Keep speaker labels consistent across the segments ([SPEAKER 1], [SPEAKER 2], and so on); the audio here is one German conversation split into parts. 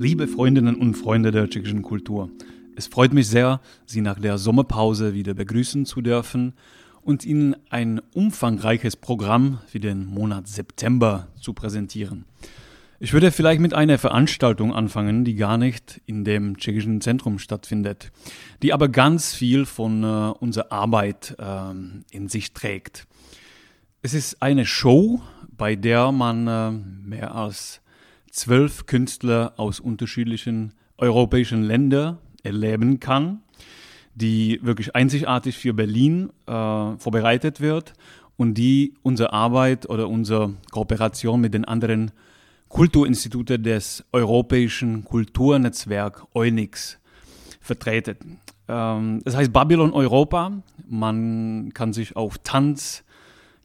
[SPEAKER 1] Liebe Freundinnen und Freunde der tschechischen Kultur, es freut mich sehr, Sie nach der Sommerpause wieder begrüßen zu dürfen und Ihnen ein umfangreiches Programm für den Monat September zu präsentieren. Ich würde vielleicht mit einer Veranstaltung anfangen, die gar nicht in dem tschechischen Zentrum stattfindet, die aber ganz viel von äh, unserer Arbeit äh, in sich trägt. Es ist eine Show, bei der man äh, mehr als zwölf Künstler aus unterschiedlichen europäischen Ländern erleben kann, die wirklich einzigartig für Berlin äh, vorbereitet wird und die unsere Arbeit oder unsere Kooperation mit den anderen Kulturinstituten des Europäischen Kulturnetzwerk EUNIX vertreten. Ähm, das heißt Babylon Europa. Man kann sich auf Tanz,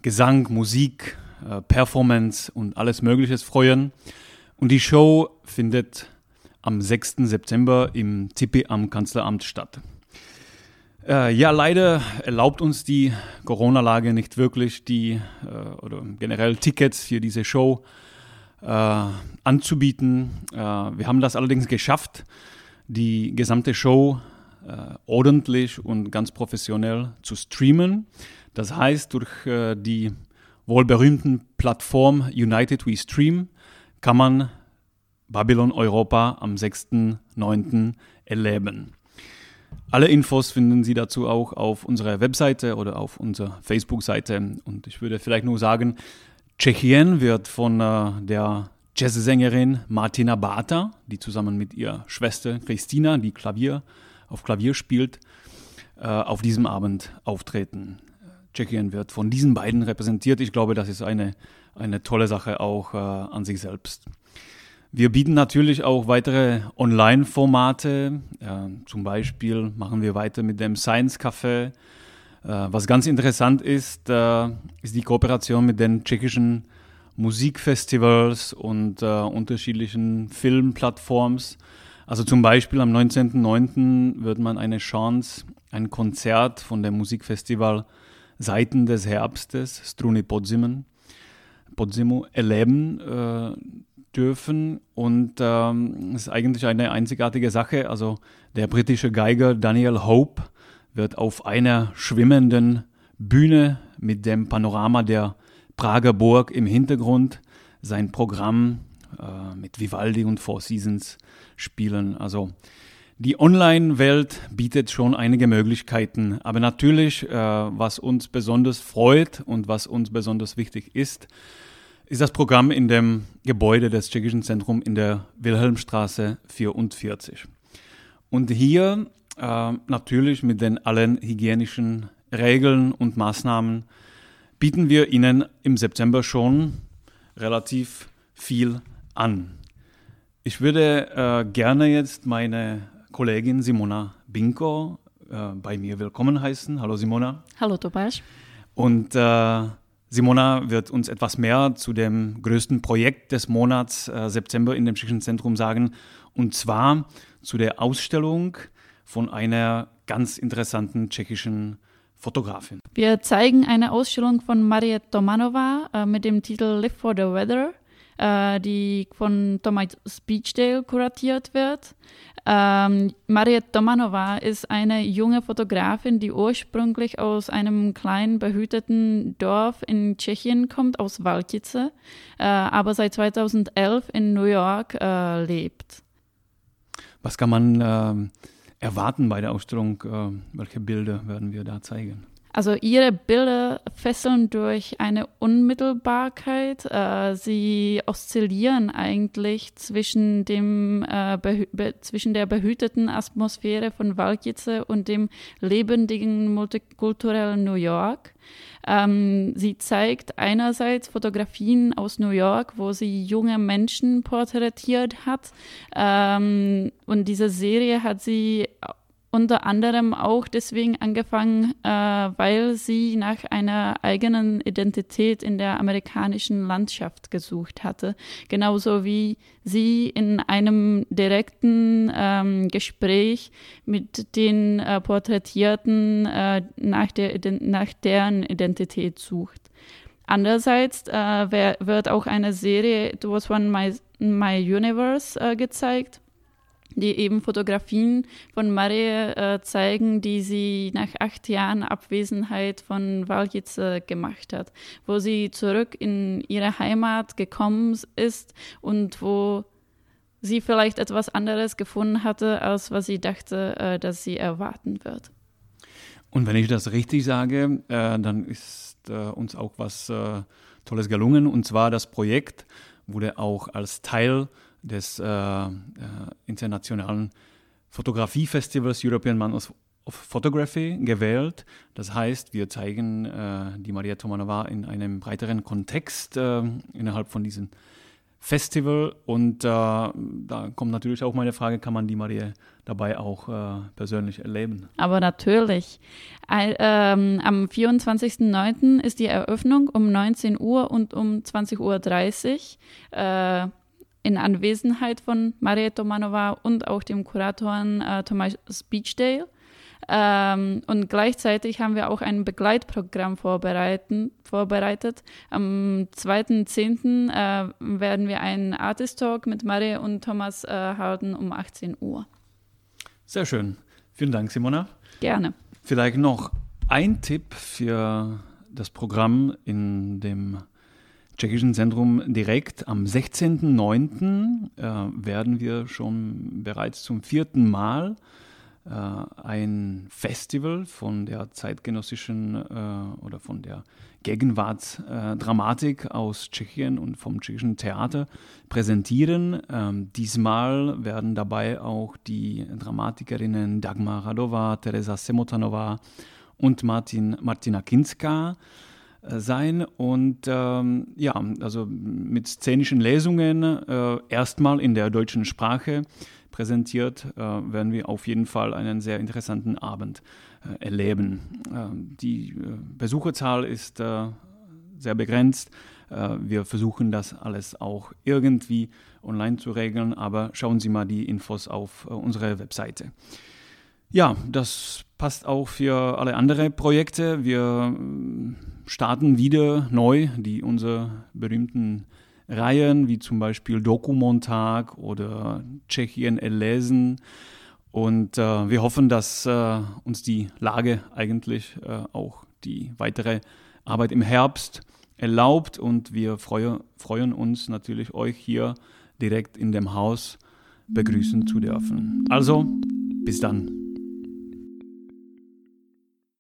[SPEAKER 1] Gesang, Musik, äh, Performance und alles Mögliche freuen. Und die Show findet am 6. September im Tipi am Kanzleramt statt. Äh, ja, leider erlaubt uns die Corona-Lage nicht wirklich, die äh, oder generell Tickets für diese Show äh, anzubieten. Äh, wir haben das allerdings geschafft, die gesamte Show äh, ordentlich und ganz professionell zu streamen. Das heißt, durch äh, die wohl berühmten Plattform United We Stream kann man Babylon Europa am 6.9. erleben. Alle Infos finden Sie dazu auch auf unserer Webseite oder auf unserer Facebook-Seite. Und ich würde vielleicht nur sagen, Tschechien wird von äh, der Jazzsängerin Martina Bata, die zusammen mit ihrer Schwester Christina, die Klavier auf Klavier spielt, äh, auf diesem Abend auftreten. Tschechien wird von diesen beiden repräsentiert. Ich glaube, das ist eine, eine tolle Sache auch äh, an sich selbst. Wir bieten natürlich auch weitere Online-Formate. Äh, zum Beispiel machen wir weiter mit dem Science Café. Äh, was ganz interessant ist, äh, ist die Kooperation mit den tschechischen Musikfestivals und äh, unterschiedlichen Filmplattforms. Also zum Beispiel am 19.09. wird man eine Chance, ein Konzert von dem Musikfestival Seiten des Herbstes, Struni Podzimen, Podzimu, erleben äh, dürfen. Und ähm, ist eigentlich eine einzigartige Sache. Also der britische Geiger Daniel Hope wird auf einer schwimmenden Bühne mit dem Panorama der Prager Burg im Hintergrund sein Programm äh, mit Vivaldi und Four Seasons spielen. Also die Online-Welt bietet schon einige Möglichkeiten, aber natürlich, äh, was uns besonders freut und was uns besonders wichtig ist, ist das Programm in dem Gebäude des Tschechischen Zentrums in der Wilhelmstraße 44. Und hier äh, natürlich mit den allen hygienischen Regeln und Maßnahmen bieten wir Ihnen im September schon relativ viel an. Ich würde äh, gerne jetzt meine Kollegin Simona Binko äh, bei mir willkommen heißen. Hallo Simona.
[SPEAKER 2] Hallo Tobias.
[SPEAKER 1] Und äh, Simona wird uns etwas mehr zu dem größten Projekt des Monats äh, September in dem Tschechischen Zentrum sagen, und zwar zu der Ausstellung von einer ganz interessanten tschechischen Fotografin.
[SPEAKER 2] Wir zeigen eine Ausstellung von Mariette Tomanova äh, mit dem Titel Live for the Weather, äh, die von Thomas Beachdale kuratiert wird. Ähm, Mariette Domanova ist eine junge Fotografin, die ursprünglich aus einem kleinen behüteten Dorf in Tschechien kommt, aus Waltice, äh, aber seit 2011 in New York äh, lebt.
[SPEAKER 1] Was kann man äh, erwarten bei der Ausstellung? Äh, welche Bilder werden wir da zeigen?
[SPEAKER 2] Also ihre Bilder fesseln durch eine Unmittelbarkeit. Äh, sie oszillieren eigentlich zwischen, dem, äh, zwischen der behüteten Atmosphäre von Walkice und dem lebendigen multikulturellen New York. Ähm, sie zeigt einerseits Fotografien aus New York, wo sie junge Menschen porträtiert hat. Ähm, und diese Serie hat sie unter anderem auch deswegen angefangen, äh, weil sie nach einer eigenen Identität in der amerikanischen Landschaft gesucht hatte. Genauso wie sie in einem direkten ähm, Gespräch mit den äh, Porträtierten äh, nach, der, nach deren Identität sucht. Andererseits äh, wird auch eine Serie It Was One My, My Universe äh, gezeigt die eben Fotografien von Marie äh, zeigen, die sie nach acht Jahren Abwesenheit von Waljice gemacht hat, wo sie zurück in ihre Heimat gekommen ist und wo sie vielleicht etwas anderes gefunden hatte, als was sie dachte, äh, dass sie erwarten wird.
[SPEAKER 1] Und wenn ich das richtig sage, äh, dann ist äh, uns auch was äh, Tolles gelungen. Und zwar das Projekt wurde auch als Teil des äh, äh, internationalen Fotografiefestivals European Man of, Photography gewählt. Das heißt, wir zeigen äh, die Maria Tomanova in einem breiteren Kontext äh, innerhalb von diesem Festival. Und äh, da kommt natürlich auch meine Frage, kann man die Maria dabei auch äh, persönlich erleben?
[SPEAKER 2] Aber natürlich. ähm, am 24.09. ist die Eröffnung um 19 Uhr und um 20.30 Uhr. Äh, in Anwesenheit von Maria Tomanova und auch dem Kurator äh, Thomas Beachdale. Ähm, und gleichzeitig haben wir auch ein Begleitprogramm vorbereitet. Am 2.10. Äh, werden wir einen Artist Talk mit Maria und Thomas äh, halten um 18 Uhr.
[SPEAKER 1] Sehr schön. Vielen Dank, Simona.
[SPEAKER 2] Gerne.
[SPEAKER 1] Vielleicht noch ein Tipp für das Programm in dem Tschechischen Zentrum direkt. Am 16.09. Äh, werden wir schon bereits zum vierten Mal äh, ein Festival von der zeitgenössischen äh, oder von der Gegenwartsdramatik aus Tschechien und vom tschechischen Theater präsentieren. Ähm, diesmal werden dabei auch die Dramatikerinnen Dagmar Radova, Teresa Semotanova und Martin, Martina Kinska äh, sein und ähm, ja, also mit szenischen Lesungen äh, erstmal in der deutschen Sprache präsentiert, äh, werden wir auf jeden Fall einen sehr interessanten Abend äh, erleben. Ähm, die äh, Besucherzahl ist äh, sehr begrenzt. wir versuchen das alles auch irgendwie online zu regeln, aber schauen Sie mal die Infos auf unserer Webseite. Ja, das passt auch für alle anderen Projekte. Wir äh, starten wieder neu die unsere berühmten Reihen, wie zum Beispiel Dokumontag oder Tschechien erlesen. Und äh, wir hoffen, dass äh, uns die Lage eigentlich äh, auch die weitere Arbeit im Herbst erlaubt. Und wir freue, freuen uns natürlich, euch hier direkt in dem Haus begrüßen zu dürfen. Also, bis dann.